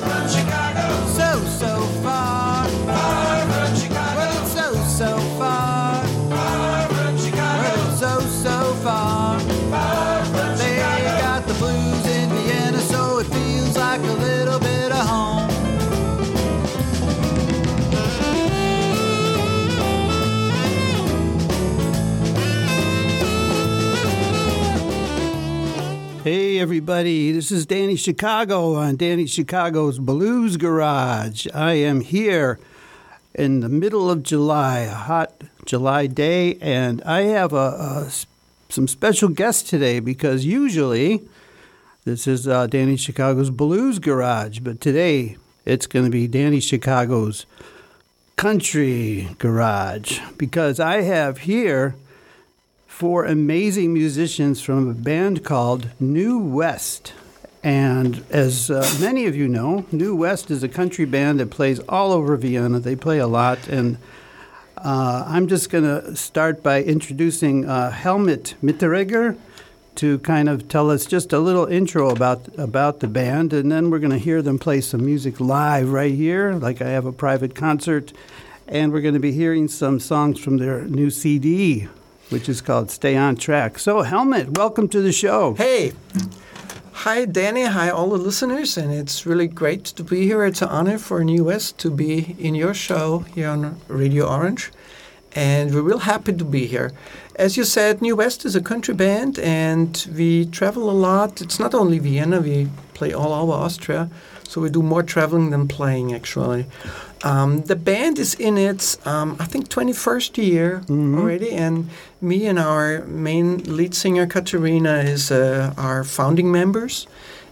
So, so far. Everybody, this is Danny Chicago on Danny Chicago's Blues Garage. I am here in the middle of July, a hot July day, and I have a, a some special guests today because usually this is uh, Danny Chicago's Blues Garage, but today it's going to be Danny Chicago's Country Garage because I have here four amazing musicians from a band called New West. And as uh, many of you know, New West is a country band that plays all over Vienna. They play a lot. And uh, I'm just going to start by introducing uh, Helmut Mitteregger to kind of tell us just a little intro about, about the band. And then we're going to hear them play some music live right here, like I have a private concert. And we're going to be hearing some songs from their new CD, which is called Stay on Track. So, Helmut, welcome to the show. Hey. Hi, Danny. Hi, all the listeners. And it's really great to be here. It's an honor for New West to be in your show here on Radio Orange. And we're real happy to be here. As you said, New West is a country band, and we travel a lot. It's not only Vienna, we play all over Austria. So we do more traveling than playing, actually. Um, the band is in its, um, I think, 21st year already, and me and our main lead singer, Katerina, is uh, our founding members,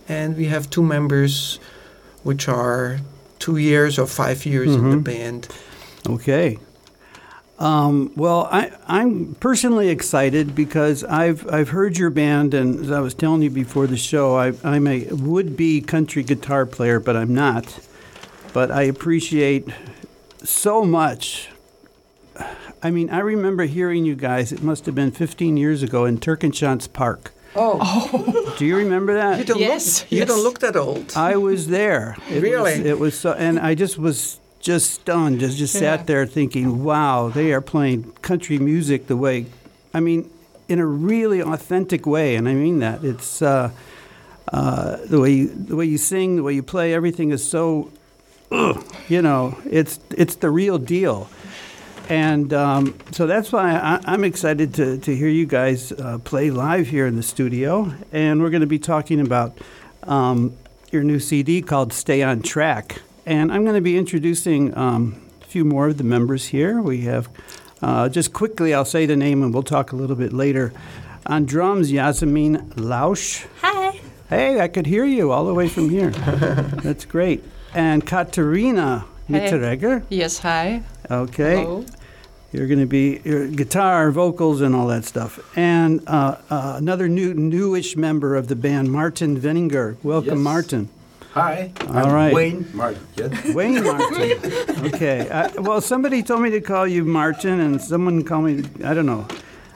and we have two members which are two years or five years in the band. Okay. Um, well, I, I'm personally excited because I've I've heard your band, and as I was telling you before the show, I, I'm a would-be country guitar player, but I'm not. But I appreciate so much. I mean, I remember hearing you guys. It must have been 15 years ago in Türkenschanz Park. Oh, Do you remember that? you don't Yes, look, you don't look that old. I was there. It Really? Was, it was so, and I just was just stunned. Just just Yeah. sat there thinking, "Wow, they are playing country music the way, I mean, in a really authentic way." And I mean that. It's uh, uh, the way you, the way you sing, the way you play. Everything is so, ugh, you know, it's it's the real deal. And um, so that's why I, I'm excited to, to hear you guys uh, play live here in the studio. And we're going to be talking about um, your new CD called Stay on Track. And I'm going to be introducing um, a few more of the members here. We have, uh, just quickly, I'll say the name and we'll talk a little bit later. On drums, Yasemin Lausch. Hi. Hey, I could hear you all the way from here. That's great. And Katerina Hey. Mitteregger. Yes, hi. Okay. Hello. You're going to be your guitar, vocals, and all that stuff. And uh, uh, another new, newish member of the band, Martin Veninger. Welcome, Yes. Martin. Hi. All I'm right. Wayne Martin. Yes. Wayne Martin. Okay. Uh, well, somebody told me to call you Martin, and someone called me. I don't know.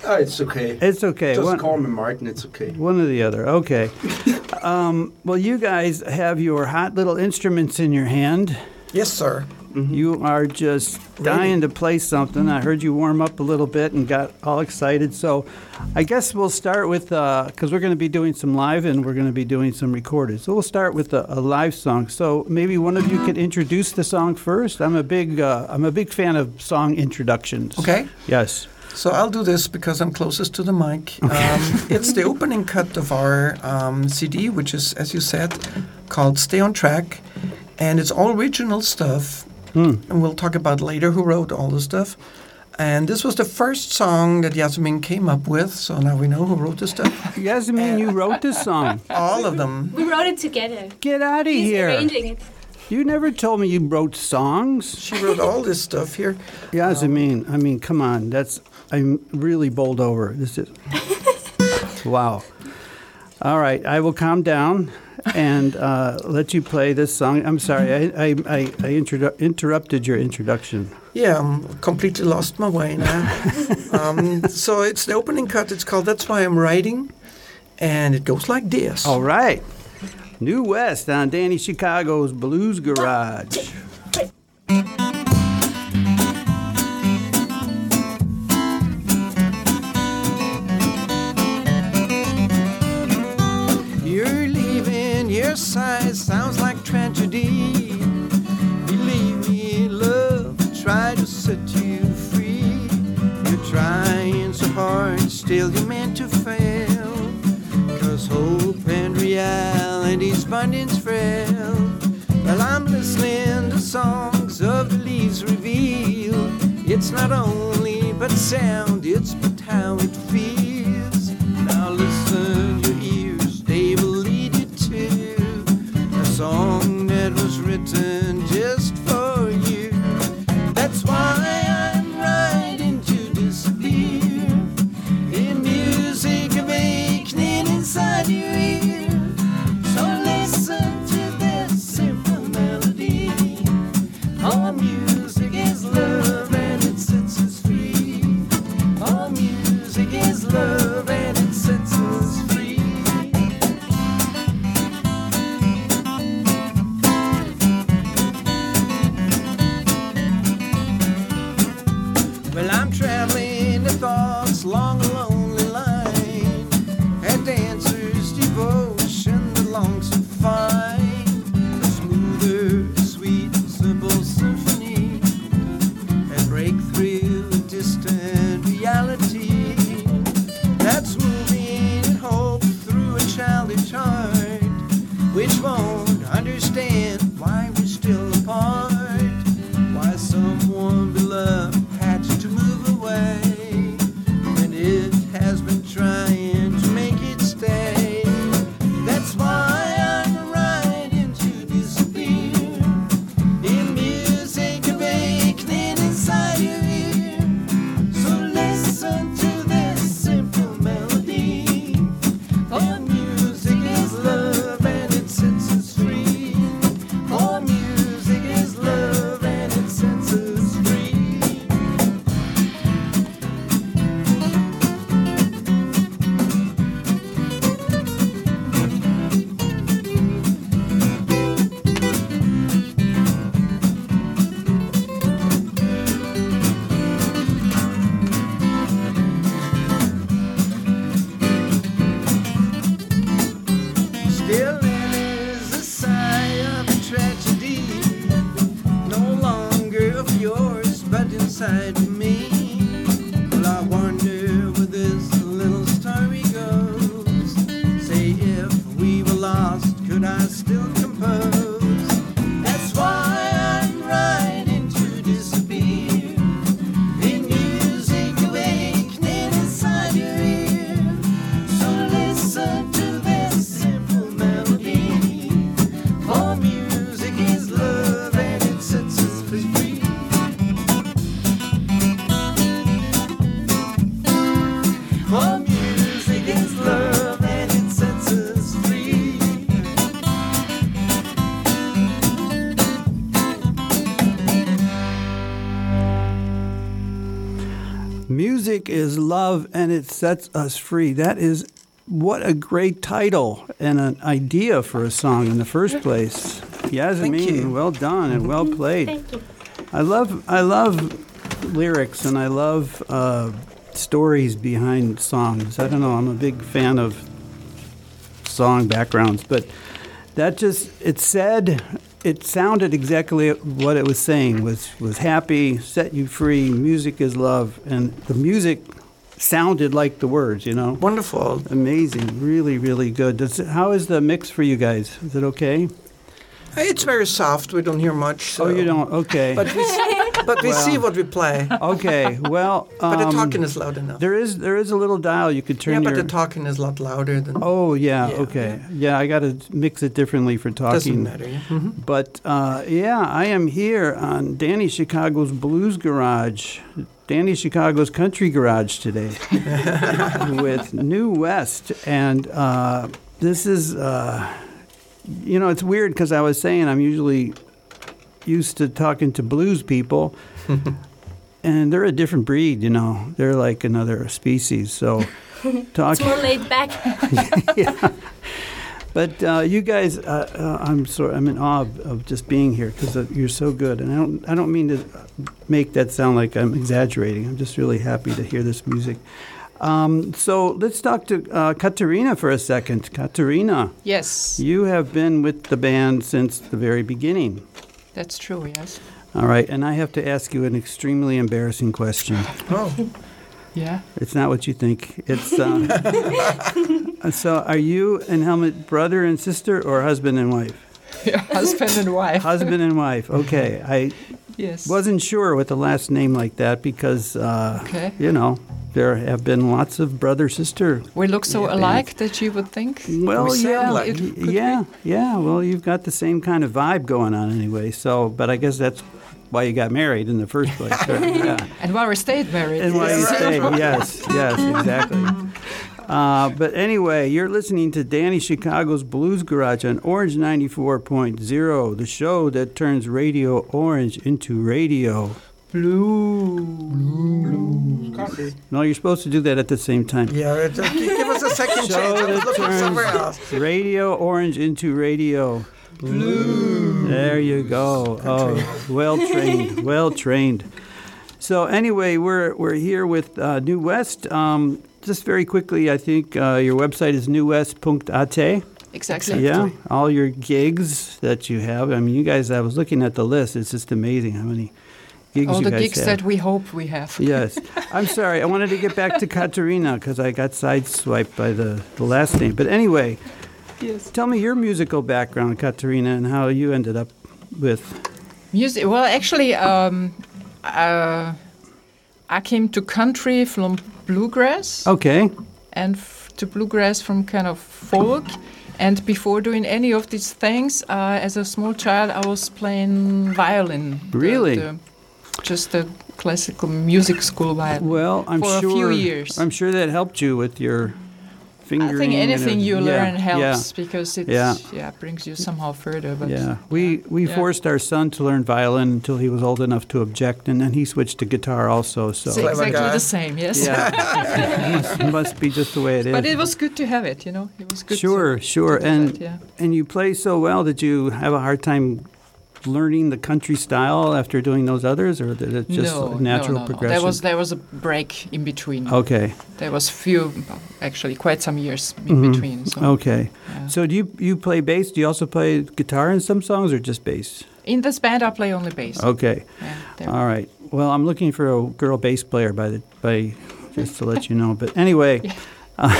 oh, it's okay. It's okay. Just One, call me Martin. It's okay. one or the other. Okay. Um, well, you guys have your hot little instruments in your hand. yes, sir. You are just dying to play something. I heard you warm up a little bit and got all excited. So I guess we'll start with, because we're going to be doing some live and we're going to be doing some recorded. So we'll start with a, a live song. So maybe one of you could introduce the song first. I'm a big, uh, I'm a big fan of song introductions. Okay. Yes. So I'll do this because I'm closest to the mic. Um, it's the opening cut of our um, CD, which is, as you said, called Stay on Track. And it's all original stuff. Hmm. And we'll talk about later who wrote all the stuff. And this was the first song that Yasmin came up with. So now we know who wrote the stuff. Yasmin, you wrote this song. all of them. We wrote it together. Get out of He's here. arranging it. You never told me you wrote songs. She wrote all this stuff here. Yasmin, I mean, come on. That's I'm really bowled over. This is wow. All right, I will calm down and uh, let you play this song. I'm sorry, I I, I, I interrupted your introduction. Yeah, I'm completely lost my way now. um, so it's the opening cut. It's called That's Why I'm Writing. And it goes like this. All right, New West on Danny Chicago's Blues Garage. Still you're meant to fail. Cause hope and reality's bonding's frail. Well, I'm listening to songs of the leaves reveal. It's not only but sound, it's but how it Music is love and it sets us free. That is what a great title and an idea for a song in the first place. Yasmin, well done and well played. Thank you. I love I love lyrics and I love uh, stories behind songs. I don't know. I'm a big fan of song backgrounds, but that just it said it sounded exactly what it was saying was was happy, set you free, music is love, and the music sounded like the words. You know, Wonderful. amazing, really, really good. Does, how is the mix for you guys? Is it okay? It's very soft. We don't hear much. Oh, you don't. Okay. But we, s- but we see what we play. okay. Well, But the um, talking is loud enough. There is there is a little dial you could turn Yeah, but your. the talking is a lot louder than. oh yeah, Yeah. okay, yeah. I got to mix it differently for talking. Doesn't matter. Yeah. Mhm. But uh, yeah, I am here on Danny Chicago's Blues Garage, Danny Chicago's Country Garage today with New West, and uh, this is, uh, you know, it's weird because I was saying I'm usually used to talking to blues people, and they're a different breed. You know, they're like another species. So It's talking. more laid back. yeah. But uh, you guys, uh, uh, I'm sorry, I'm in awe of, of just being here because uh, you're so good, and I don't, I don't mean to make that sound like I'm exaggerating. I'm just really happy to hear this music. Um, so let's talk to uh, Katerina for a second. Katerina, Yes, you have been with the band since the very beginning. That's true, yes. All right, and I have to ask you an extremely embarrassing question. Oh, Yeah. It's not what you think. It's uh, so. Are you and Helmut brother and sister, or husband and wife? Husband and wife. Husband and wife. Okay, I Yes. wasn't sure with a last name like that because uh, Okay. you know there have been lots of brother sister. We look so Yeah, alike that you would think. Well, We yeah, like- It y- could yeah, yeah. Well, you've got the same kind of vibe going on anyway. So, but I guess that's why you got married in the first place. or- yeah. And why we stayed married. And why you Yes. stay. Yes, yes, exactly. Uh, but anyway, you're listening to Danny Chicago's Blues Garage on Orange 94.0, the show that turns Radio Orange into radio. No, you're supposed to do that at the same time. yeah. it- uh, give us a second chance. I was that looking somewhere else. Radio Orange into radio. Blue. There you go. Oh, well trained. Well trained. So anyway, we're we're here with uh, New West. Um, just very quickly, I think uh, your website is newwest.at. Exactly. Yeah, all your gigs that you have. I mean, you guys. I was looking at the list. It's just amazing how many gigs All the gigs have. that we hope we have. Yes. I'm sorry. I wanted to get back to Katerina because I got sideswiped by the, the last name. But anyway, Yes. tell me your musical background, Katerina, and how you ended up with. Music. Well, actually, um, uh, I came to country from bluegrass Okay. and f- to bluegrass from kind of folk. And before doing any of these things, uh, as a small child, I was playing violin. The- Really? the- just a classical music school violin. Well, I'm For a few years. I'm sure that helped you with your fingering. I think anything you everything. learn Yeah, helps because it Yeah. yeah. brings you somehow further. But Yeah. yeah. We we Yeah. forced our son to learn violin until he was old enough to object, and then he switched to guitar also. So. it's exactly the same. Yes. Yeah, must, must be just the way it is. But it was good to have it. You know, it was good. Sure, to, sure, to and that, yeah. and you play so well. that you have a hard time learning the country style after doing those others, or did it just no, natural no, no, no. progression? There was there was a break in between. okay, There was few, actually, quite some years in Mhm. between. So, okay. yeah. So do you you play bass? Do you also play guitar in some songs, or just bass? in this band, I play only bass. Okay, Yeah, all right. Well, I'm looking for a girl bass player by the by, just to let you know. But anyway, uh,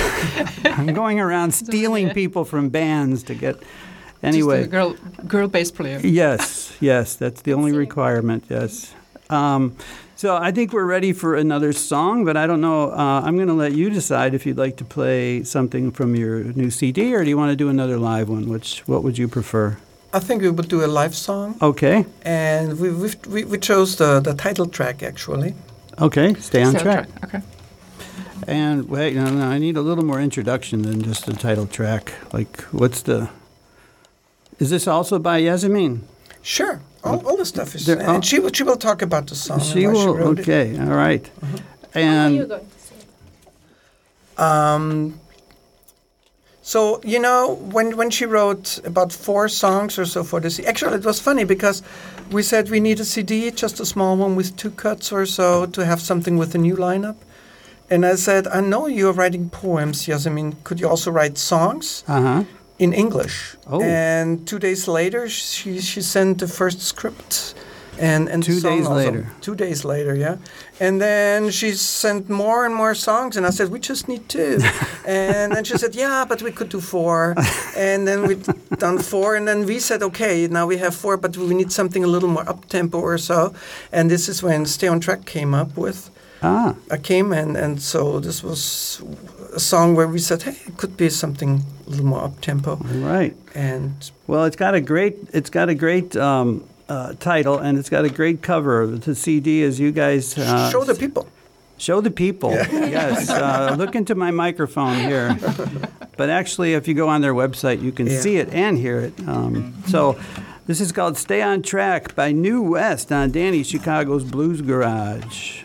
I'm going around stealing people from bands to get. Just Anyway, a girl, girl bass player. Yes, yes, that's the only requirement. Yes. Um, so I think we're ready for another song, but I don't know. Uh, I'm going to let you decide if you'd like to play something from your new CD, or do you want to do another live one? Which what would you prefer? I think we would do a live song, Okay, and we we've, we we chose the the title track actually. okay, stay on Stay track. Okay. And wait, no, no, I need a little more introduction than just the title track. Like, what's the? Is this also by Yasmin? Sure, all, all the stuff is. There- and oh. she will she will talk about the song. and She why will. wrote it. Okay, all right. How are you And going to sing? Um, so you know when when she wrote about four songs or so for this, actually it was funny because we said we need a CD, just a small one with two cuts or so to have something with a new lineup. And I said, I know you're writing poems, Yasmin. Could you also write songs uh huh. In English? Oh. And two days later, she she sent the first script. And, and Two days also. later. Two days later, yeah. And then she sent more and more songs, and I said, we just need two. and then she said, yeah, but we could do four. and then we done four, and then we said, okay, now we have four, but we need something a little more up tempo or so. And this is when Stay on Track came up with. Ah. I came and and so this was a song where we said, hey, it could be something a little more up tempo. Right. And Well, it's got a great it's got a great um, uh, title and it's got a great cover. The CD, as you guys uh, show the people. show the people. yes, uh, look into my microphone here. but actually, if you go on their website, you can Yeah. see it and hear it. Um, so. This is called Stay on Track by New West on Danny Chicago's Blues Garage.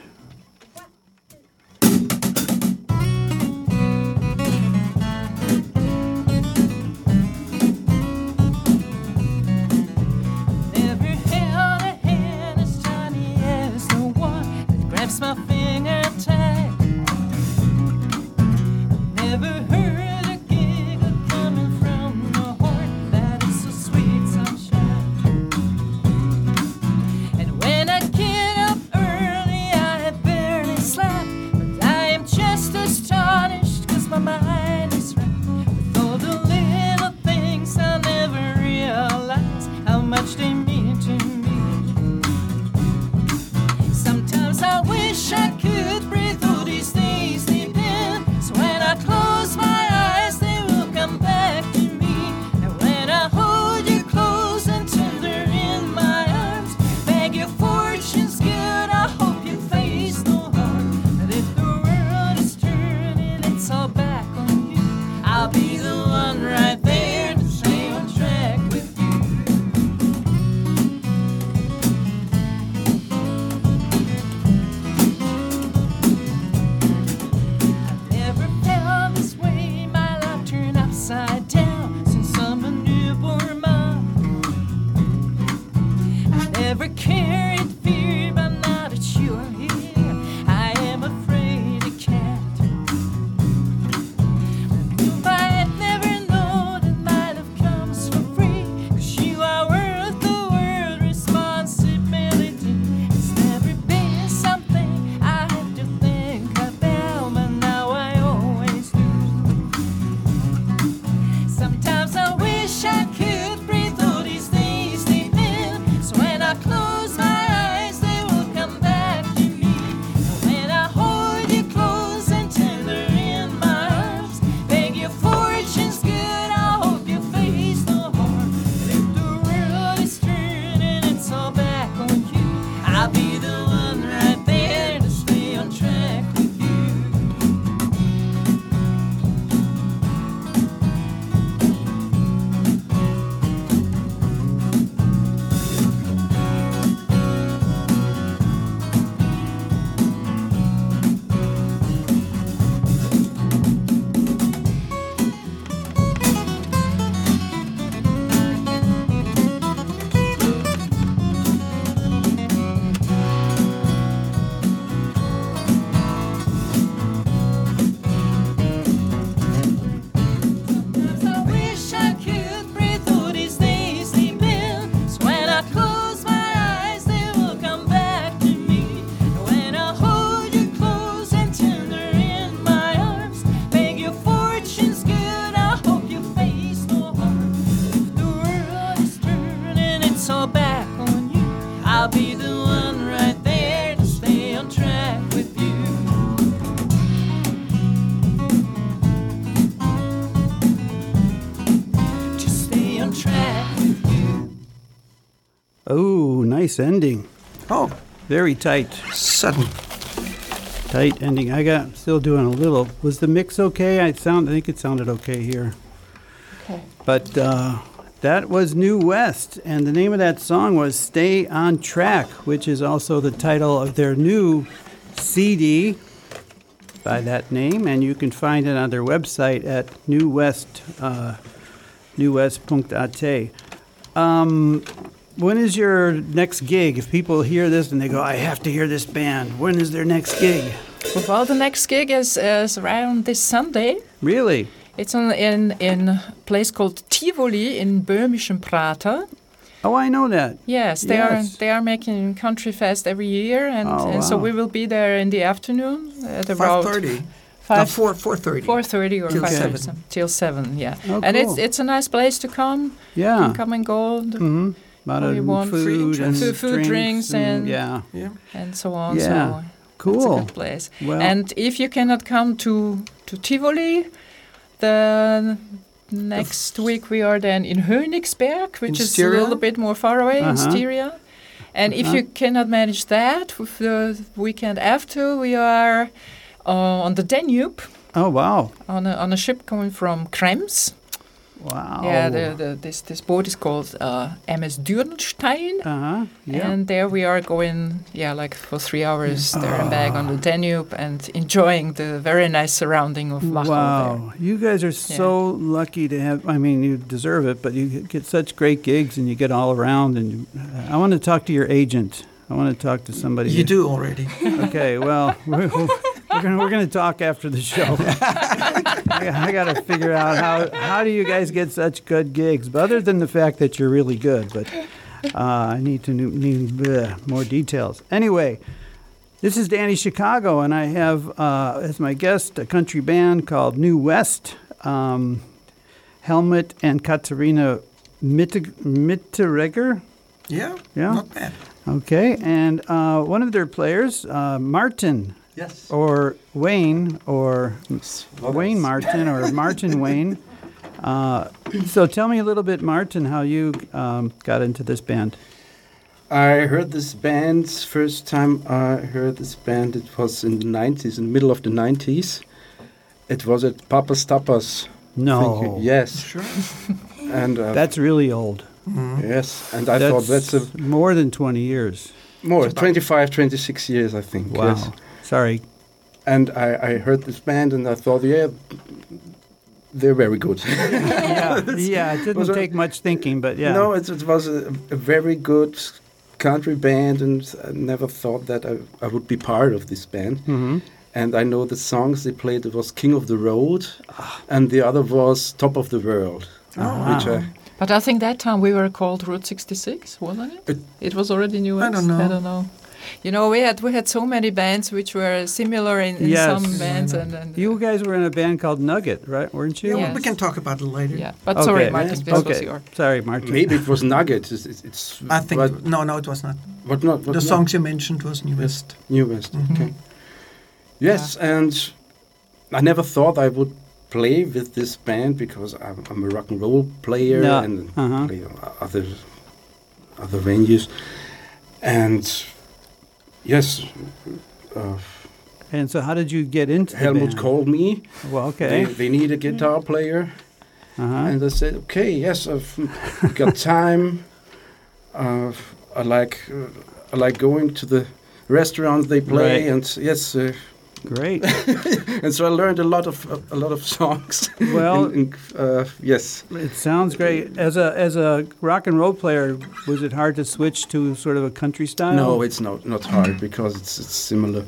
Nice ending. Oh, Very tight. sudden. Tight ending. I got still doing a little. Was the mix okay? I sound. I think it sounded okay here. Okay. But uh, that was New West, and the name of that song was "Stay on Track," which is also the title of their new CD by that name, and you can find it on their website at New West, uh, newwest.at. Um, when is your next gig? If people hear this and they go, "I have to hear this band," when is their next gig? Well, the next gig is, is around this Sunday. Really? It's on, in in a place called Tivoli in Böhmischen Prater. Oh, I know that. Yes, they Yes. are they are making country fest every year, and, Oh, and so we will be there in the afternoon at about thirty. No, five four four thirty. four thirty or Till five seven. till seven. Yeah, Oh, and it's cool. it's a nice place to come. Yeah. come and go Mm-hmm. A lot of you want. food and drinks. Food- food, drinks, and- yeah. Yeah. and so on. Yeah, So it's a Cool. good place. Well, And if you cannot come to to Tivoli, then next week we are then in Hönigsberg, which In is Styria? a little bit more far away in Uh-huh. Styria. And if Uh-huh. you cannot manage that, with the weekend after, we are uh, on the Danube oh wow, on a, on a ship coming from Krems. Wow. Yeah, the, the, this this boat is called uh, MS Dürnstein. Uh huh. Yeah. And there we are going, yeah, like for three hours there and back on the Danube and enjoying the very nice surrounding of Wachau Wow, you guys are so lucky to have. I mean, you deserve it, but you get such great gigs and you get all around. And you, I want to talk to your agent. I want to talk to somebody. You do already. Okay, well, we're, gonna we're gonna talk after the show. I, got to figure out how how do you guys get such good gigs? But other than the fact that you're really good, but uh, I need to need bleh, more details. Anyway, this is Danny Chicago, and I have uh, as my guest a country band called New West. Um, Helmut and Katerina Mitte- Mitteregger. Yeah. Yeah. Not bad. Okay, and uh, one of their players, uh, Martin, Yes. or Wayne, or What Wayne else? Martin, or Martin Wayne. Uh, so tell me a little bit, Martin, how you um, got into this band. I heard this band first time I heard this band. It was in the 90s, in the middle of the 90s. It was at Papa's Tapas. No, Thank. Yes, Sure. and uh, that's really old. yes, and I thought that's a more than 20 years. more It's 25, 26 years, I think. Wow. Yes. Sorry. And I, I heard this band, and I thought, yeah, they're very good. yeah, yeah, it didn't Was it- take much thinking, but yeah. No, it, it was a, a very good country band, and I never thought that I, I would be part of this band. hmm And I know the songs they played. It was King of the Road, and the other was Top of the World, Oh, which wow. I But I think that time we were called Route 66, wasn't it? It- It, was already new. I don't know. I don't know. You know, we had we had so many bands which were similar in, in Yes. some bands, and, and You guys were in a band called Nugget, right? Weren't you? Yeah, Yeah. well, we can talk about it later. yeah. But Okay. sorry, Martin, Yes, this was okay. your. Sorry, Martin. maybe it was Nugget. It's, it's, it's I think but, no, no, it was not. but not but the not songs you mentioned was New West. New West. Mhm. Okay. Yes, and I never thought I would play with this band because I'm, I'm a rock and roll player No. and Uh-huh. play other other venues, and yes, uh, And so, how did you get into Helmut called me. Well, They, okay. they need a guitar player, Uh-huh. and I said, okay, yes, I've got time. Uh, I like uh, I like going to the restaurants they play, Right. and yes, uh, Great. and so I learned a lot of a, lot of songs. Well- In- in, uh, yes, It sounds great. As a as a rock and roll player, was it hard to switch to sort of a country style? no, it's not not hard because it's it's similar.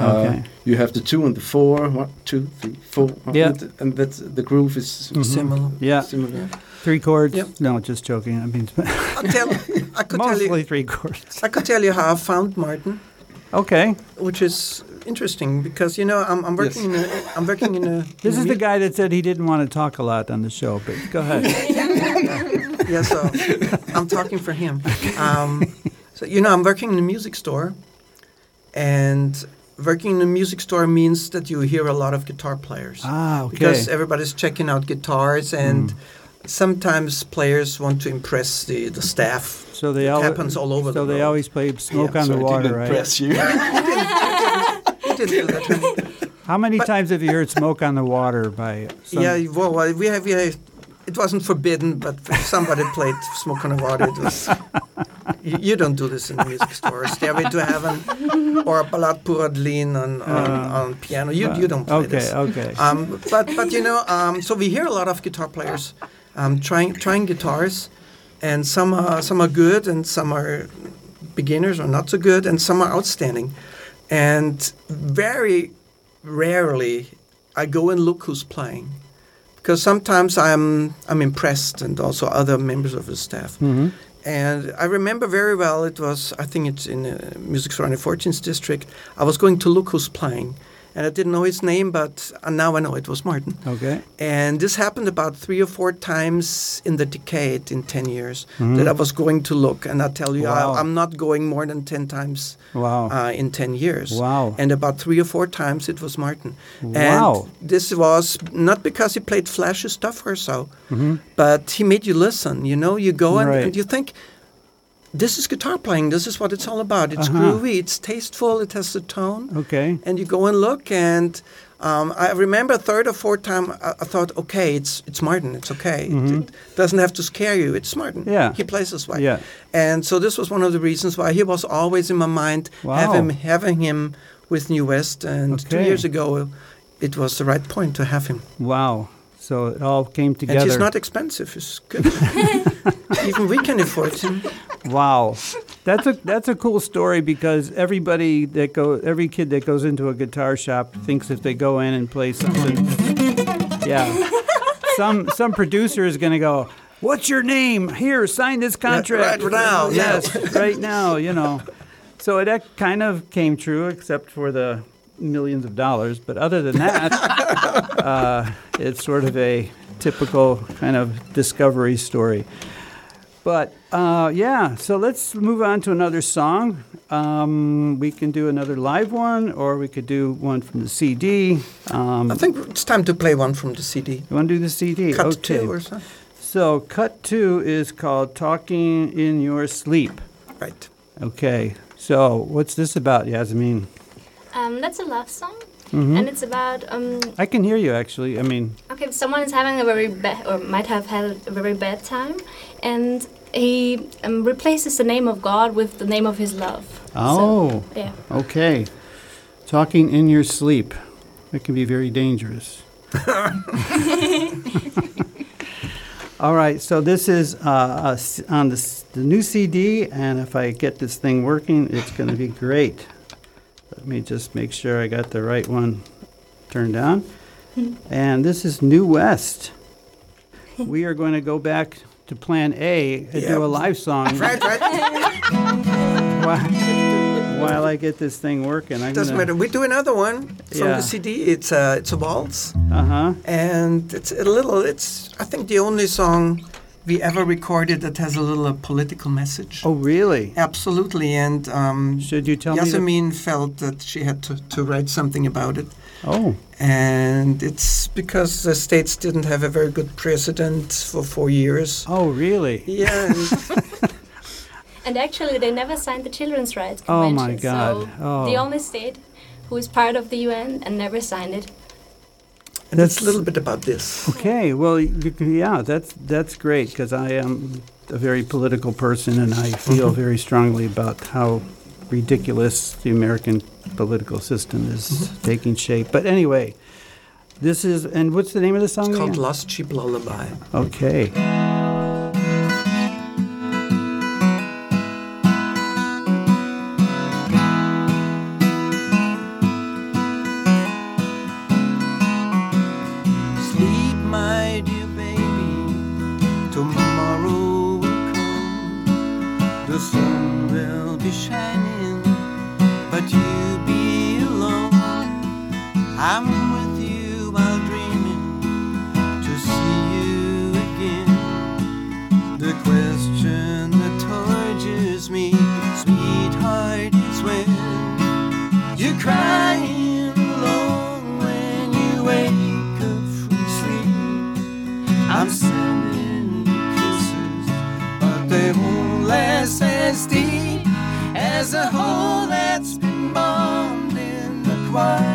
Uh, Okay. You have the two and the four, one, two, three, four, Yeah. and, and that's the groove is Mhm. Similar. Yeah, similar. three chords. Yep. No, just joking. I mean, I'll tell, I could tell mostly you. three chords. I could tell you how I found Martin, Okay, which is interesting because you know I'm, I'm working in a I'm working in a. this in is a the guy that said he didn't want to talk a lot on the show. But go ahead. Yeah, so I'm talking for him. Um, so you know, I'm working in a music store, and working in a music store means that you hear a lot of guitar players Ah, okay. because everybody's checking out guitars and. Sometimes players want to impress the, the staff. so they it always happens all over So the they world. always play "Smoke Yeah, on so the Water," didn't right? impress you. You didn't do that, honey. How many But- times have you heard "Smoke on the Water" by? Some, Yeah, well, well, we have, we have, it wasn't forbidden, but if somebody played Smoke on the Water, it was. you, you don't do this in the music store. Stairway to Heaven or Ballade pour Adeline on, on, Uh, on piano. You, you don't play Okay, this. okay. Um, but but you know, um, so we hear a lot of guitar players um, trying trying guitars, and some are some are good, and some are beginners or not so good, and some are outstanding. And very rarely I go and look who's playing, because sometimes I'm I'm impressed, and also other members of the staff. hmm And I remember very well, it was, I think it's in uh, Music the 14th District. I was going to look who's playing. And I didn't know his name, but now I know it was Martin. Okay. And this happened about three or four times in the decade in 10 years Mhm. that I was going to look. And I tell you, Wow. I, I'm not going more than 10 times Wow. uh, in 10 years. wow. And about three or four times it was Martin. Wow. And this was not because he played flashy stuff or so, hmm but he made you listen. You know, you go and, Right. and you think, this is guitar playing. This is what it's all about. It's Uh-huh. groovy. It's tasteful. It has the tone. Okay. And you go and look, and um, I remember third or fourth time I, I thought, okay, it's it's Martin. It's okay. It- Mhm. It, doesn't have to scare you. It's Martin. Yeah. He plays this way. Yeah. And so this was one of the reasons why he was always in my mind. Wow. Having having him with New West, and two years ago, it was the right point to have him. Wow. So it all came together. And he's not expensive. He's good. Even we can afford it. Wow, that's a that's a cool story because everybody that go every kid that goes into a guitar shop thinks if they go in and play something, yeah, some some producer is going to go, "What's your name? Here, sign this contract right now, Yes, right now. You know, so that kind of came true, except for the millions of dollars. But other than that, uh, it's sort of a typical kind of discovery story. But uh, yeah, so let's move on to another song. Um, we can do another live one, or we could do one from the CD. Um, I think it's time to play one from the CD. you want to do the CD? Cut okay. two or something. So cut two is called "Talking in Your Sleep." Right. Okay. So what's this about, Yasmin? Um, that's a love song, hmm and it's about um, I can hear you actually. I mean, okay, someone is having a very bad or might have had a very bad time, and he um, replaces the name of God with the name of his love. oh, So, yeah. okay. Talking in your sleep. It can be very dangerous. All right, so this is uh, s- on the, s- the new CD, and if I get this thing working, it's going to be great. Let me just make sure I got the right one turned on. And this is New West. We are going to go back to Plan A and do a live song Right, right. while, while I get this thing working. I'm Doesn't gonna, matter. We do another one from Yeah. the CD. It's a it's a waltz, Uh huh. and it's a little. It's I think the only song we ever recorded that has a little uh, political message. Oh, really? Absolutely, and um, Should you tell me? The, Yasemin felt that she had to, to write something about it. oh, And it's because the states didn't have a very good president for four years. oh, really? Yeah, and And actually, they never signed the Children's Rights Convention. Oh, my God. So Oh. the only state who is part of the UN and never signed it. And it's That's- a little bit about this. Okay. Well, yeah, that's that's great because I am a very political person and I feel mm-hmm. very strongly about how ridiculous the American political system is mm-hmm. taking shape. But anyway, this is and what's the name of the song? It's called again? Lost Sheep Lullaby. Okay. As deep as a hole that's been bombed in the quietude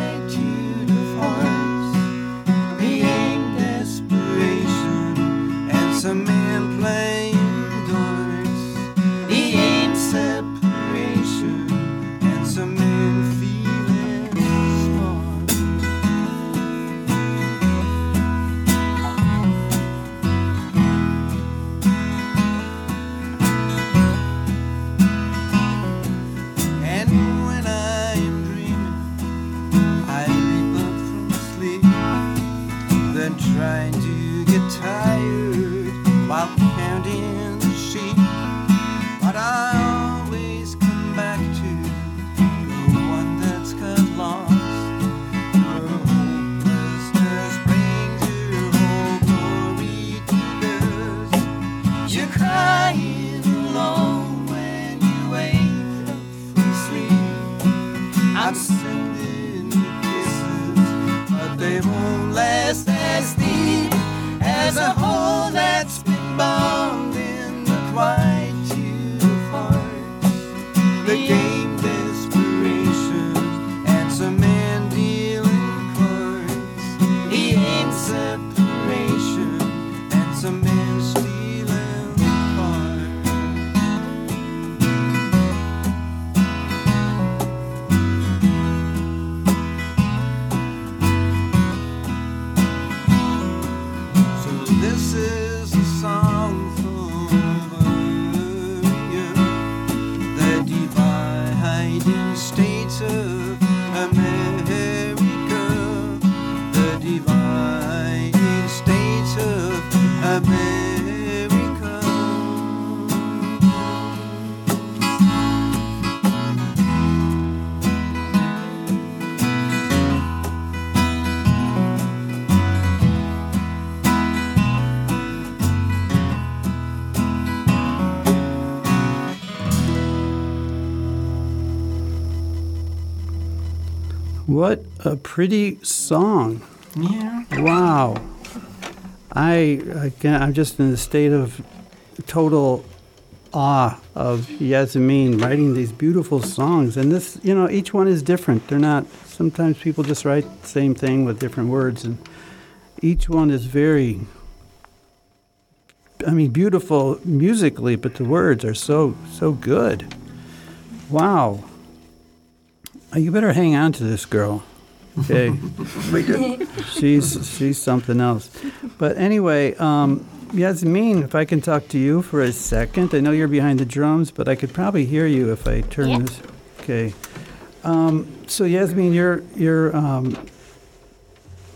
states What a pretty song. Yeah. Wow. I, again, I'm just in a state of total awe of Yasmin writing these beautiful songs. And this, you know, each one is different. They're not, sometimes people just write the same thing with different words. And each one is very, I mean, beautiful musically, but the words are so, so good. Wow. Uh, You better hang on to this girl. Okay. she's she's something else. But anyway, um, Yasmin, if I can talk to you for a second, I know you're behind the drums, but I could probably hear you if I turn Yeah. this. Okay. Um, so Yasmin, you're you're um,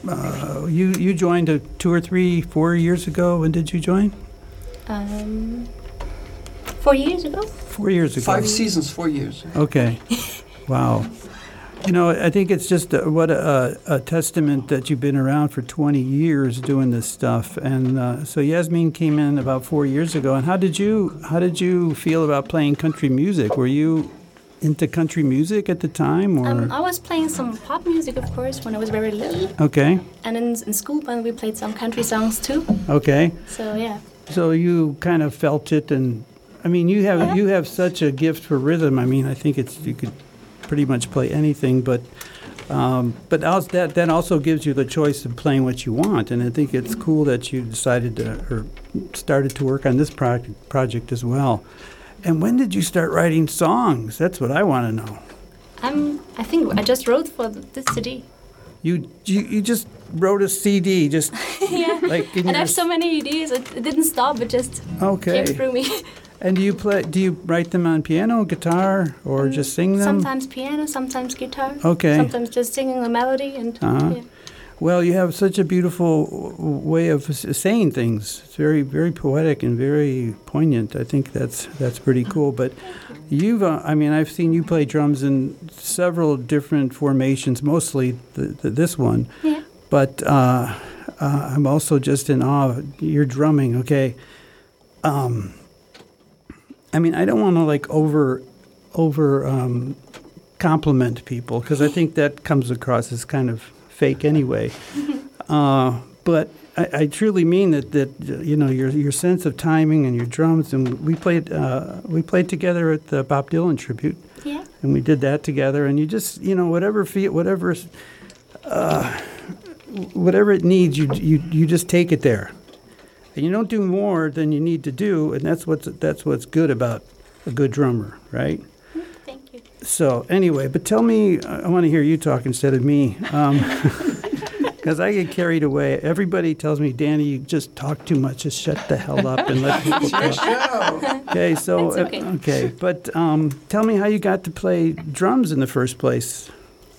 uh, you you joined a two or three four years ago. When did you join? Um, four years ago. Four years ago. Five seasons, four years. Okay. Wow. You know, I think it's just a, what a, a testament that you've been around for 20 years doing this stuff. And uh, so Yasmin came in about four years ago. And how did you how did you feel about playing country music? Were you into country music at the time, or Um, I was playing some pop music, of course, when I was very little. okay, And in, in school band, we played some country songs too. okay? So yeah. So you kind of felt it, and I mean, you have you have such a gift for rhythm. I mean, I think it's you could pretty much play anything, but um, but also that that also gives you the choice of playing what you want, and I think it's cool that you decided to or started to work on this project project as well. And when did you start writing songs? That's what I want to know. I'm, I think I just wrote for th- this CD. You you, you just wrote a CD, just yeah. like And I have so many ideas. It, it didn't stop. It just okay. came through me. And do you play? Do you write them on piano, guitar, or just sing them? sometimes piano, sometimes guitar. Okay. Sometimes just singing a melody and Uh-huh. yeah. Well, you have such a beautiful way of saying things. It's very, very poetic and very poignant. I think that's that's pretty cool. But you've, uh, I mean, I've seen you play drums in several different formations, mostly the, the, this one. Yeah. But uh, uh, I'm also just in awe of your drumming. Okay. Um, I mean, I don't want to like over, over um, compliment people because I think that comes across as kind of fake anyway. uh, but I, I truly mean that. That you know your your sense of timing and your drums, and we played uh, we played together at the Bob Dylan tribute, Yeah. and we did that together. And you just you know whatever feel whatever uh, whatever it needs, you you you just take it there, and you don't do more than you need to do, and that's what's that's what's good about a good drummer, right? Thank you. So anyway, but tell me, I I want to hear you talk instead of me, because I get carried away. Everybody tells me, Danny, you just talk too much. Just shut the hell up and let people talk. Okay, so That's okay. uh, okay, but um, tell me how you got to play drums in the first place.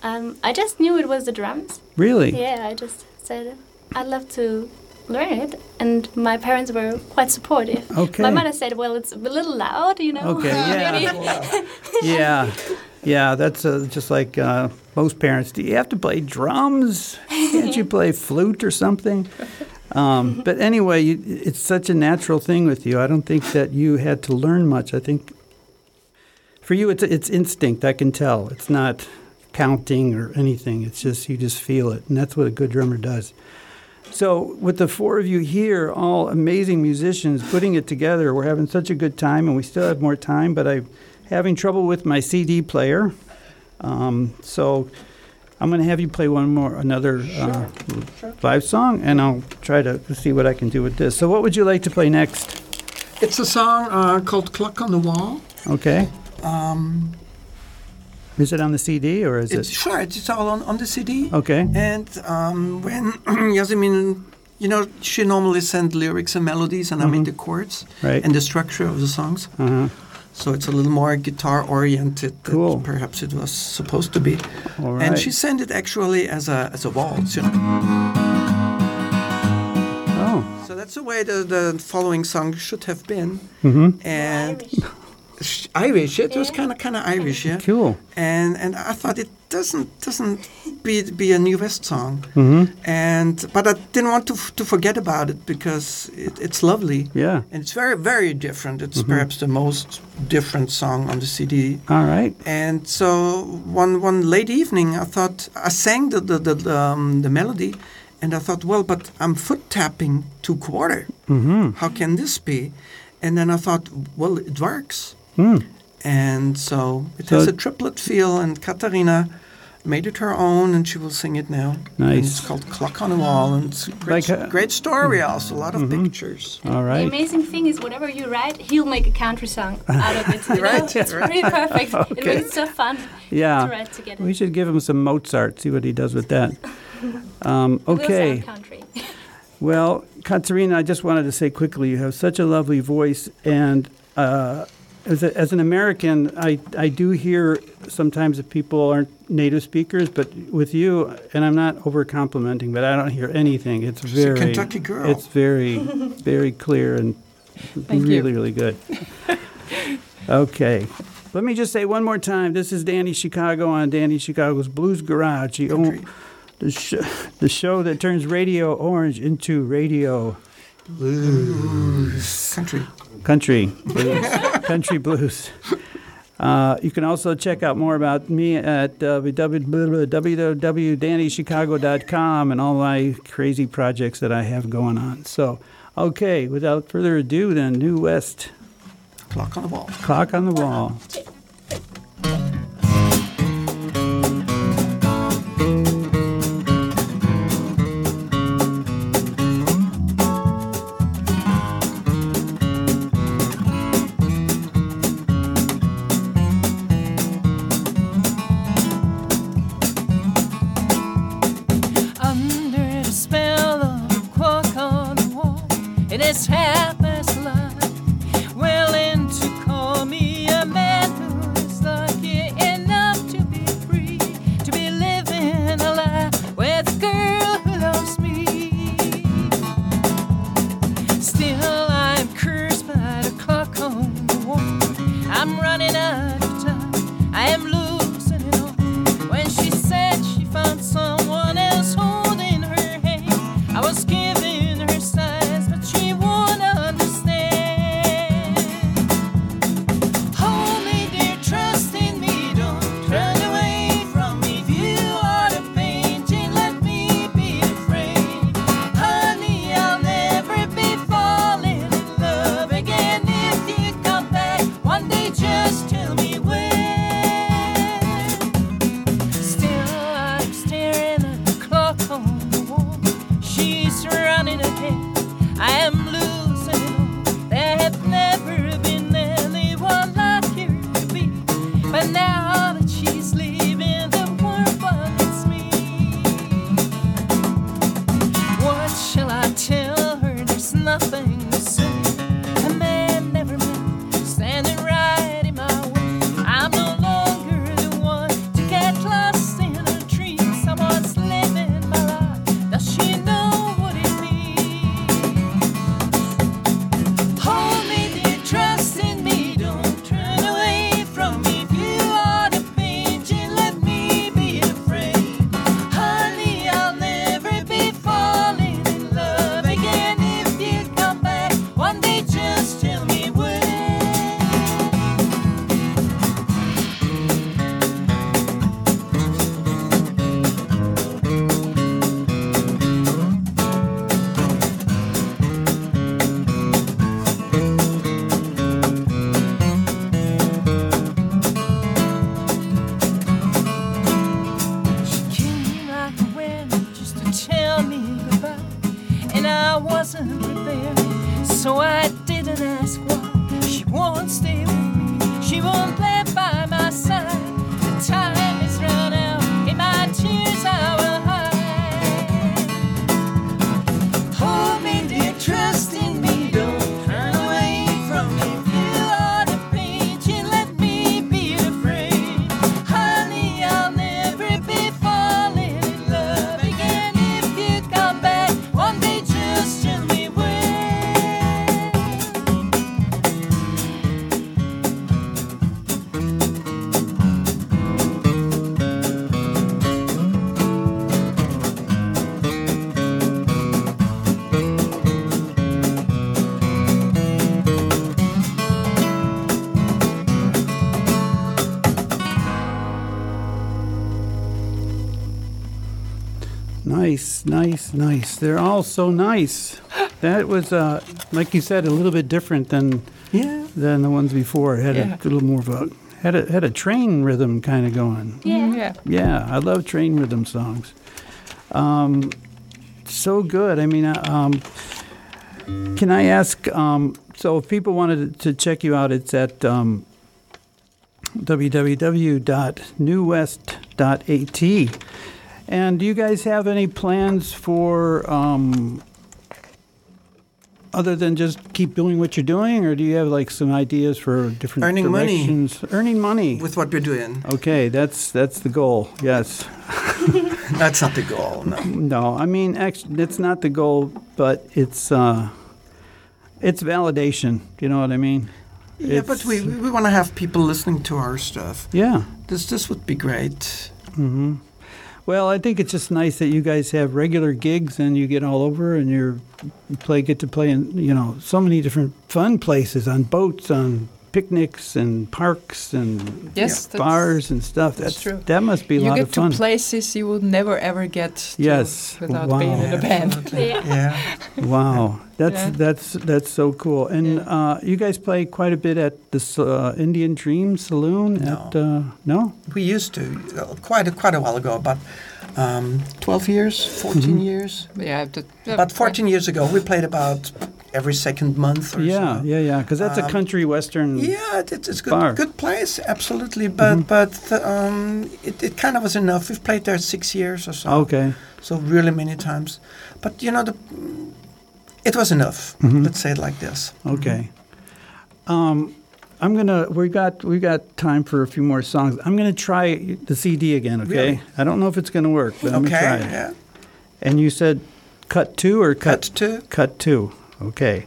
Um, I just knew it was the drums. Really? Yeah, I just said I'd love to learn it, and my parents were quite supportive. Okay. My mother said, "Well, it's a little loud, you know." Okay, yeah. Yeah, yeah. That's uh, just like uh, most parents. Do you have to play drums? Can't you play flute or something? Um, but anyway, you, it's such a natural thing with you. I don't think that you had to learn much. I think for you, it's it's instinct. I can tell. It's not counting or anything. It's just you just feel it, and that's what a good drummer does. So, with the four of you here, all amazing musicians, putting it together, we're having such a good time, and we still have more time. But I'm having trouble with my CD player, um, so I'm going to have you play one more, another uh, live song, and I'll try to see what I can do with this. So, what would you like to play next? It's a song uh, called "Clock on the Wall." Okay, Um, is it on the CD or is it's it? sure it's all on, on the CD. Okay, And um, when Yasmin, you know, she normally sent lyrics and melodies, and I mean the chords right. and the structure of the songs. Uh-huh. So it's a little more guitar oriented than Cool. perhaps it was supposed to be. All right. And she sent it actually as a as a waltz, you know. oh, So that's the way the, the following song should have been. mm-hmm. And Irish. sh- Irish, it was kind of kind of Irish, yeah. cool. And and I thought it doesn't doesn't be be a new West song. Mm-hmm. And but I didn't want to f- to forget about it because it, it's lovely. Yeah. And it's very, very different. It's Mm-hmm. perhaps the most different song on the CD. All right. And so one one late evening, I thought I sang the the the, the, um, the melody, and I thought, well, but I'm foot tapping two quarter. Mm-hmm. How can this be? And then I thought, well, it works. Mm. And so it So- has a triplet feel, and Katerina made it her own, and she will sing it now. And Nice. it's called Clock on the Wall, and it's a great, Like, uh, great story also, a lot of pictures. All right. The amazing thing is, whatever you write, he'll make a country song out of it. You know? Right, It's right. pretty perfect. It Okay. makes it so fun to Yeah. write together. We should give him some Mozart, see what he does with that. Um, It will okay. country. Well, Katerina, I just wanted to say quickly, you have such a lovely voice, and uh, as, a, as an American, I, I do hear sometimes that people aren't native speakers, but with you, and I'm not over complimenting, but I don't hear anything. It's a very Kentucky girl. It's very, very clear and Thank you. really, really good. Okay. Let me just say one more time. This is Danny Chicago on Danny Chicago's Blues Garage. The, o- the, sh- the show that turns Radio Orange into radio Blues Country. country blues. country blues. Uh, you can also check out more about me at uh, www.dannychicago.com and all my crazy projects that I have going on. So, okay, without further ado, then, New West Clock on the Wall. Clock on the Wall. Nice, nice, nice. They're all so nice. That was, uh, like you said, a little bit different than Yeah. than the ones before. It had Yeah. a little more of a had a had a train rhythm kind of going. Yeah. Yeah. Yeah, I love train rhythm songs. Um, so good. I mean, uh, um, can I ask? Um, so, if people wanted to check you out, it's at um, www.newwest.at. And do you guys have any plans for um, other than just keep doing what you're doing, or do you have like some ideas for different Earning money. Earning money. With what we're doing. Okay, that's that's the goal. Yes. That's not the goal. No. No, I mean, actually, it's not the goal, but it's uh, it's validation. Do You know what I mean? Yeah, but we, we want to have people listening to our stuff. Yeah. This this would be great. hmm Well, I think it's just nice that you guys have regular gigs and you get all over and you're you play get to play in you know so many different fun places on boats, on picnics and parks and Yes, that's- bars and stuff. that's That's, true. That must be a You lot get of fun. You get to places you would never ever get to Yes. without Wow. being in a band. Yeah. Yeah. Wow, that's Yeah. that's that's so cool. And Yeah. uh, you guys play quite a bit at this uh, Indian Dream Saloon. No. At, uh, no. We used to uh, quite a, quite a while ago, about um, 12 years, 14 Mm-hmm. years. Yeah, the, the- About 14 years ago, we played about every second month or Yeah, so. yeah, yeah. Because that's a Um, country western. Yeah, it, it's a Bar. good, good place, absolutely. But Mm-hmm. but um, it, it kind of was enough. We've played there six years or so. Okay. So really many times. But you know, the, it was enough. Mm-hmm. Let's say it like this. Okay. Um, I'm gonna. We got we got time for a few more songs. I'm gonna try the CD again. Okay. Really? I don't know if it's gonna work, but I'm okay. gonna try it. Yeah. And you said cut two or cut Cut to. cut two. Okay.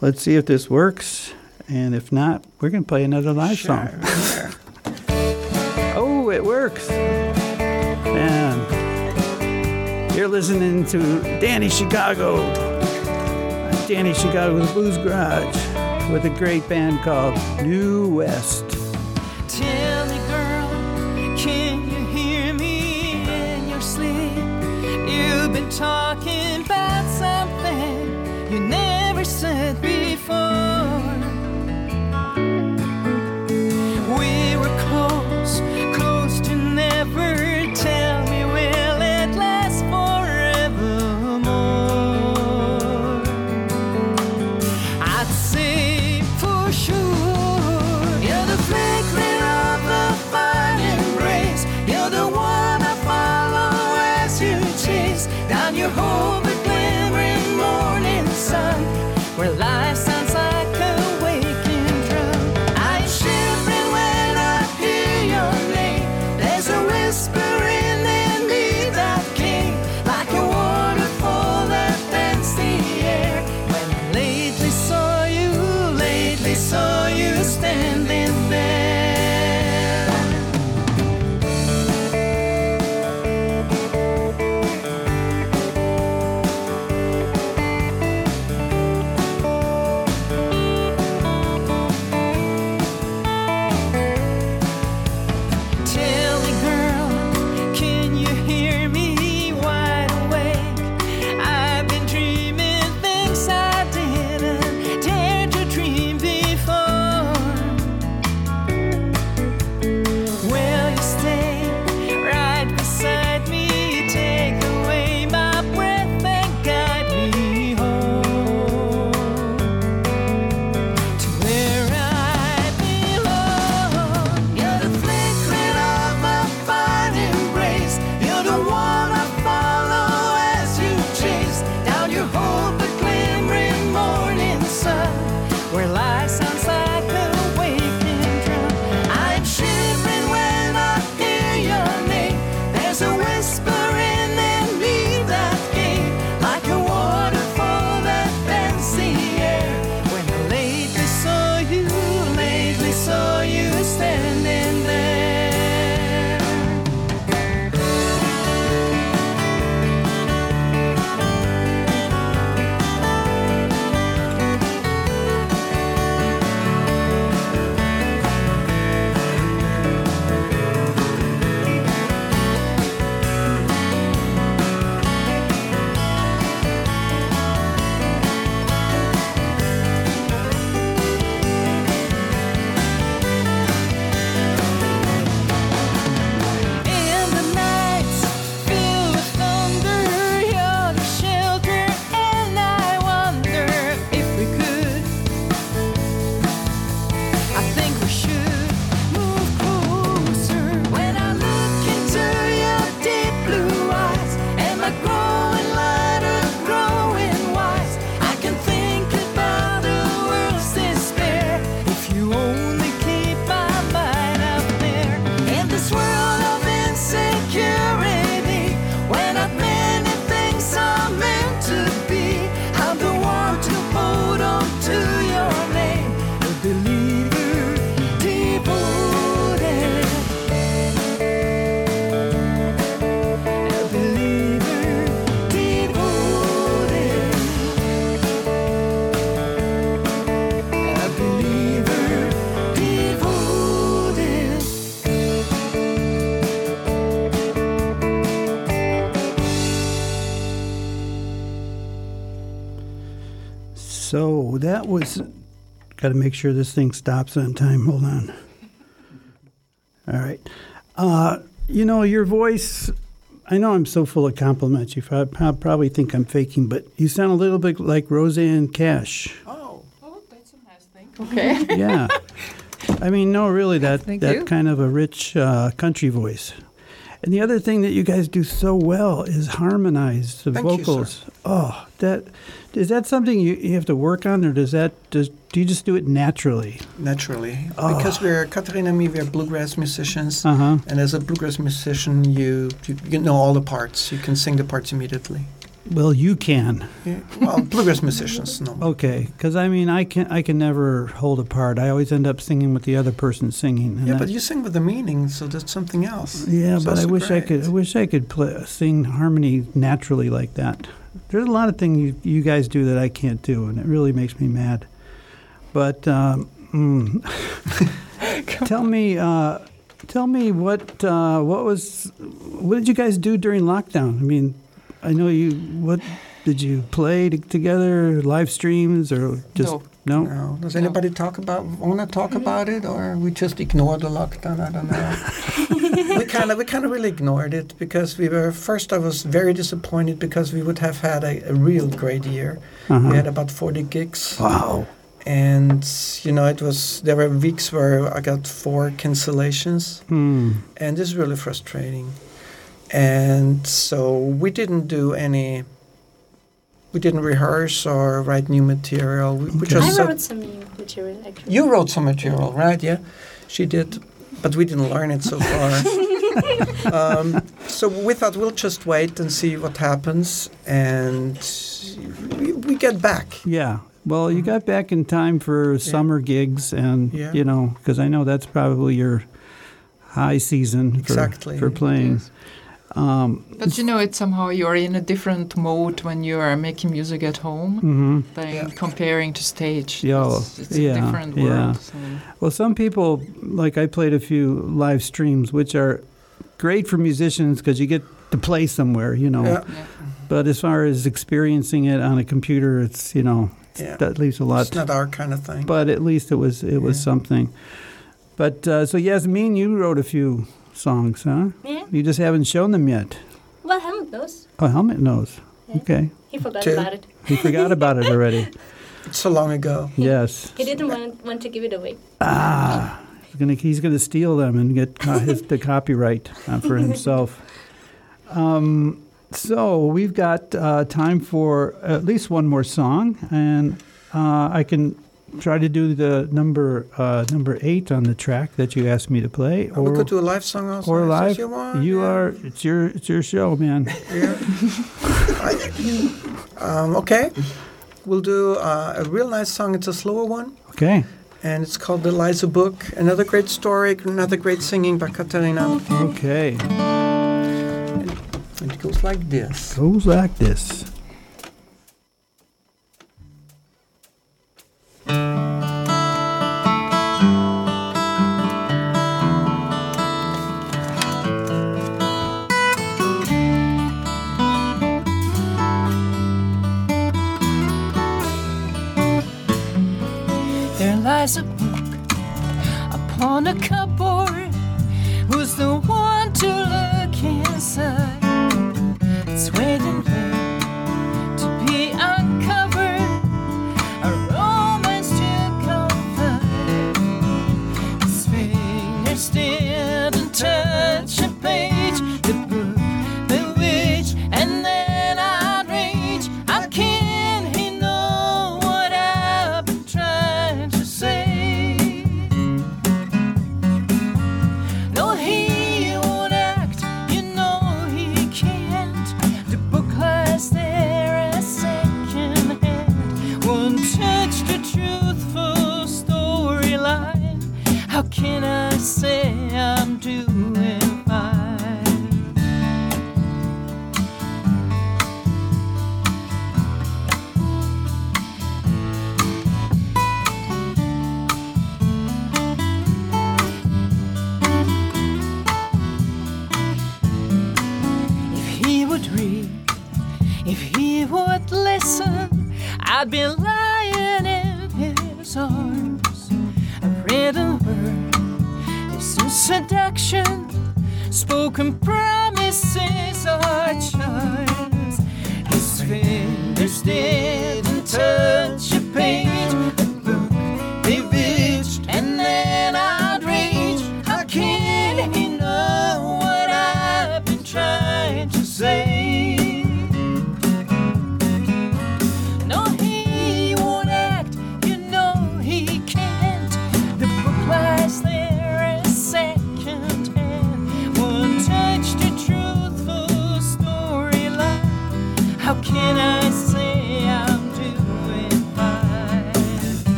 Let's see if this works. And if not, we're gonna play another live song. Sure. Oh, it works. Man. You're listening to Danny Chicago. Danny Chicago's Blues Garage with a great band called New West. Tell me, girl, can you hear me in your sleep? You've been talking about something you never said before. Was. Got to make sure this thing stops on time. Hold on. All right. Uh, you know, your voice. I know I'm so full of compliments. You prob- prob- probably think I'm faking, but you sound a little bit like Rosanne Cash. Oh, Oh, that's a nice thing. Okay. Yeah. I mean, no, really, that Thank that you. kind of a rich uh, country voice. And the other thing that you guys do so well is harmonize the Thank you, vocals. oh, that is that something you, you have to work on, or does that does do you just do it naturally? naturally. Because we're, Katerina and me, we're bluegrass musicians. Uh huh. And as a bluegrass musician, you, you, you know all the parts. You can sing the parts immediately. Well, you can. Yeah. Well, bluegrass musicians, no. Okay, because I mean, I can I can never hold a part. I always end up singing with the other person singing. and Yeah, that- but you sing with the meaning, so that's something else. Yeah, It's but I wish I could. I wish I could play, sing harmony naturally like that. There's a lot of things you, you guys do that I can't do, and it really makes me mad. But um, mm. tell me, uh, tell me what uh, what was what did you guys do during lockdown? I mean, I know you. What did you play t- together? Live streams or just No. no? No. Does anybody talk about want to talk about it, or we just ignore the lockdown? I don't know. we kind of we kind of really ignored it because we were first. I was very disappointed because we would have had a, a real great year. Uh-huh. We had about forty gigs, Wow. and you know it was there were weeks where I got four cancellations, Hmm. and this is really frustrating. And so we didn't do any. We didn't rehearse or write new material. We, we just I sat- wrote some new material actually. you wrote some material, right? Yeah, she did, but we didn't learn it so far. um, so we thought we'll just wait and see what happens, and we, we get back. Yeah. Well, you got back in time for summer gigs, and Yeah. you know, because I know that's probably your high season for, for playing. Yes. Um, But you know, it's somehow you're in a different mode when you are making music at home mhm. than Yeah. comparing to stage. Yeah, it's, it's yeah, a different yeah. So. Well, some people, like I played a few live streams, which are great for musicians because you get to play somewhere, you know. Yeah, Yeah. But as far as experiencing it on a computer, it's you know yeah. that leaves a lot. It's not our kind of thing. but at least it was it was something. But uh, so Yasmin, you wrote a few songs, huh? Yeah. You just haven't shown them yet. Well, Helmut knows. Oh, Helmut knows. Yeah. Okay. He forgot Two. about it. He forgot about it already. It's so long ago. Yes. He didn't want, want to give it away. Ah, he's gonna he's gonna steal them and get co- his the copyright uh, for himself. Um, so we've got uh, time for at least one more song, and uh, I can try to do the number uh, number eight on the track that you asked me to play, Or we could do a live song also. or live. You, want, You yeah. are it's your it's your show, man. Yeah. I- um, okay. We'll do uh, a real nice song. It's a slower one. Okay. and it's called The Liza Book. Another great story, another great singing by Katerina. Okay. And it goes like this. Goes like this.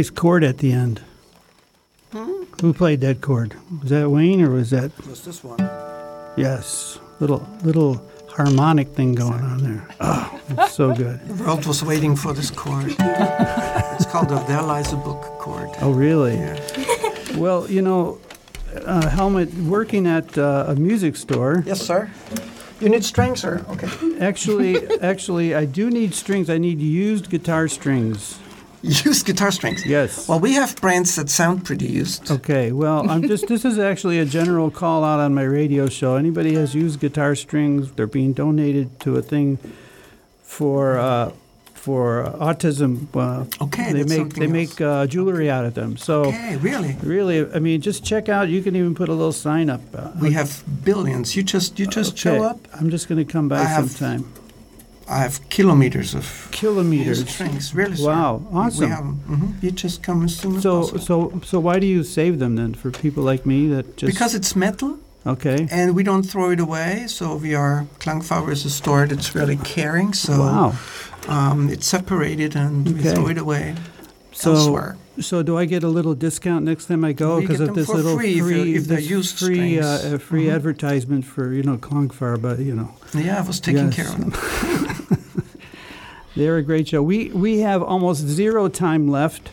Nice chord at the end. Who played that chord? Was that Wayne or was that? What's this one? Yes, little little harmonic thing going on there. Oh, it's so good. The world was waiting for this chord. it's called the There Lies a Book chord. Oh, really? Well, you know, uh, Helmut, working at uh, a music store. Yes, sir. You need strings, sir. Okay. Actually, actually, I do need strings. I need used guitar strings. Used guitar strings. Yes. Well, we have brands that sound pretty used. Okay. Well, I'm just. This is actually a general call out on my radio show. Anybody has used guitar strings? They're being donated to a thing for uh, for autism. Uh, Okay, They make they else. make uh, jewelry out of them. So. Okay, really? Really, I mean, just check out. You can even put a little sign up. Uh, We have billions. You just you just okay. show up. I'm just going to come by I sometime. I have kilometers of Kilometers. strings. Really? sir. Wow, We- awesome. We have 'em. Mhm. You just come as soon as So, possible. so, so, why do you save them then for people like me that just because it's metal okay? and we don't throw it away. So we are Klangfarbe is a store that's really caring. So wow. um, it's separated and we throw it away So, elsewhere. so do I get a little discount next time I go because of this little free free, if used free, uh, free Mhm. advertisement for you know Klangfarbe? You know, Yeah, I was taking Yes. care of them. They're a great show. We we have almost zero time left.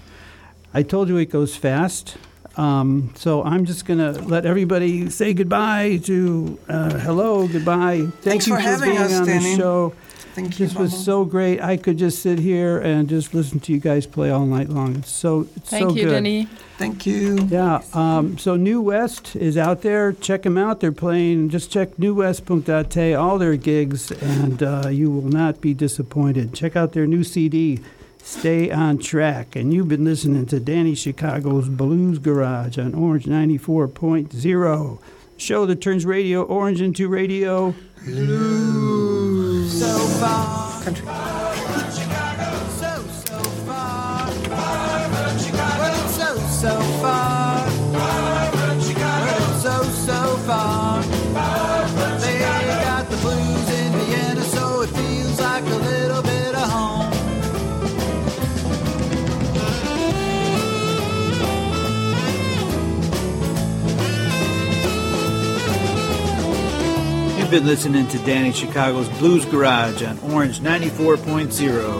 I told you it goes fast. Um, so I'm just gonna let everybody say goodbye to uh, hello, goodbye. Thank Thanks you for having being us, on Danny. the show. Thank you. This was Mama. so great. I could just sit here and just listen to you guys play all night long. It's so it's Thank so you, good. Danny. Thank you. Yeah. Um, so New West is out there. Check them out. They're playing. Just check newwest.at, all their gigs, and uh, you will not be disappointed. Check out their new CD, Stay on Track. And you've been listening to Danny Chicago's Blues Garage on Orange 94.0. Show that turns Radio Orange into Radio. So far, Country. You've been listening to Danny Chicago's Blues Garage on Orange 94.0.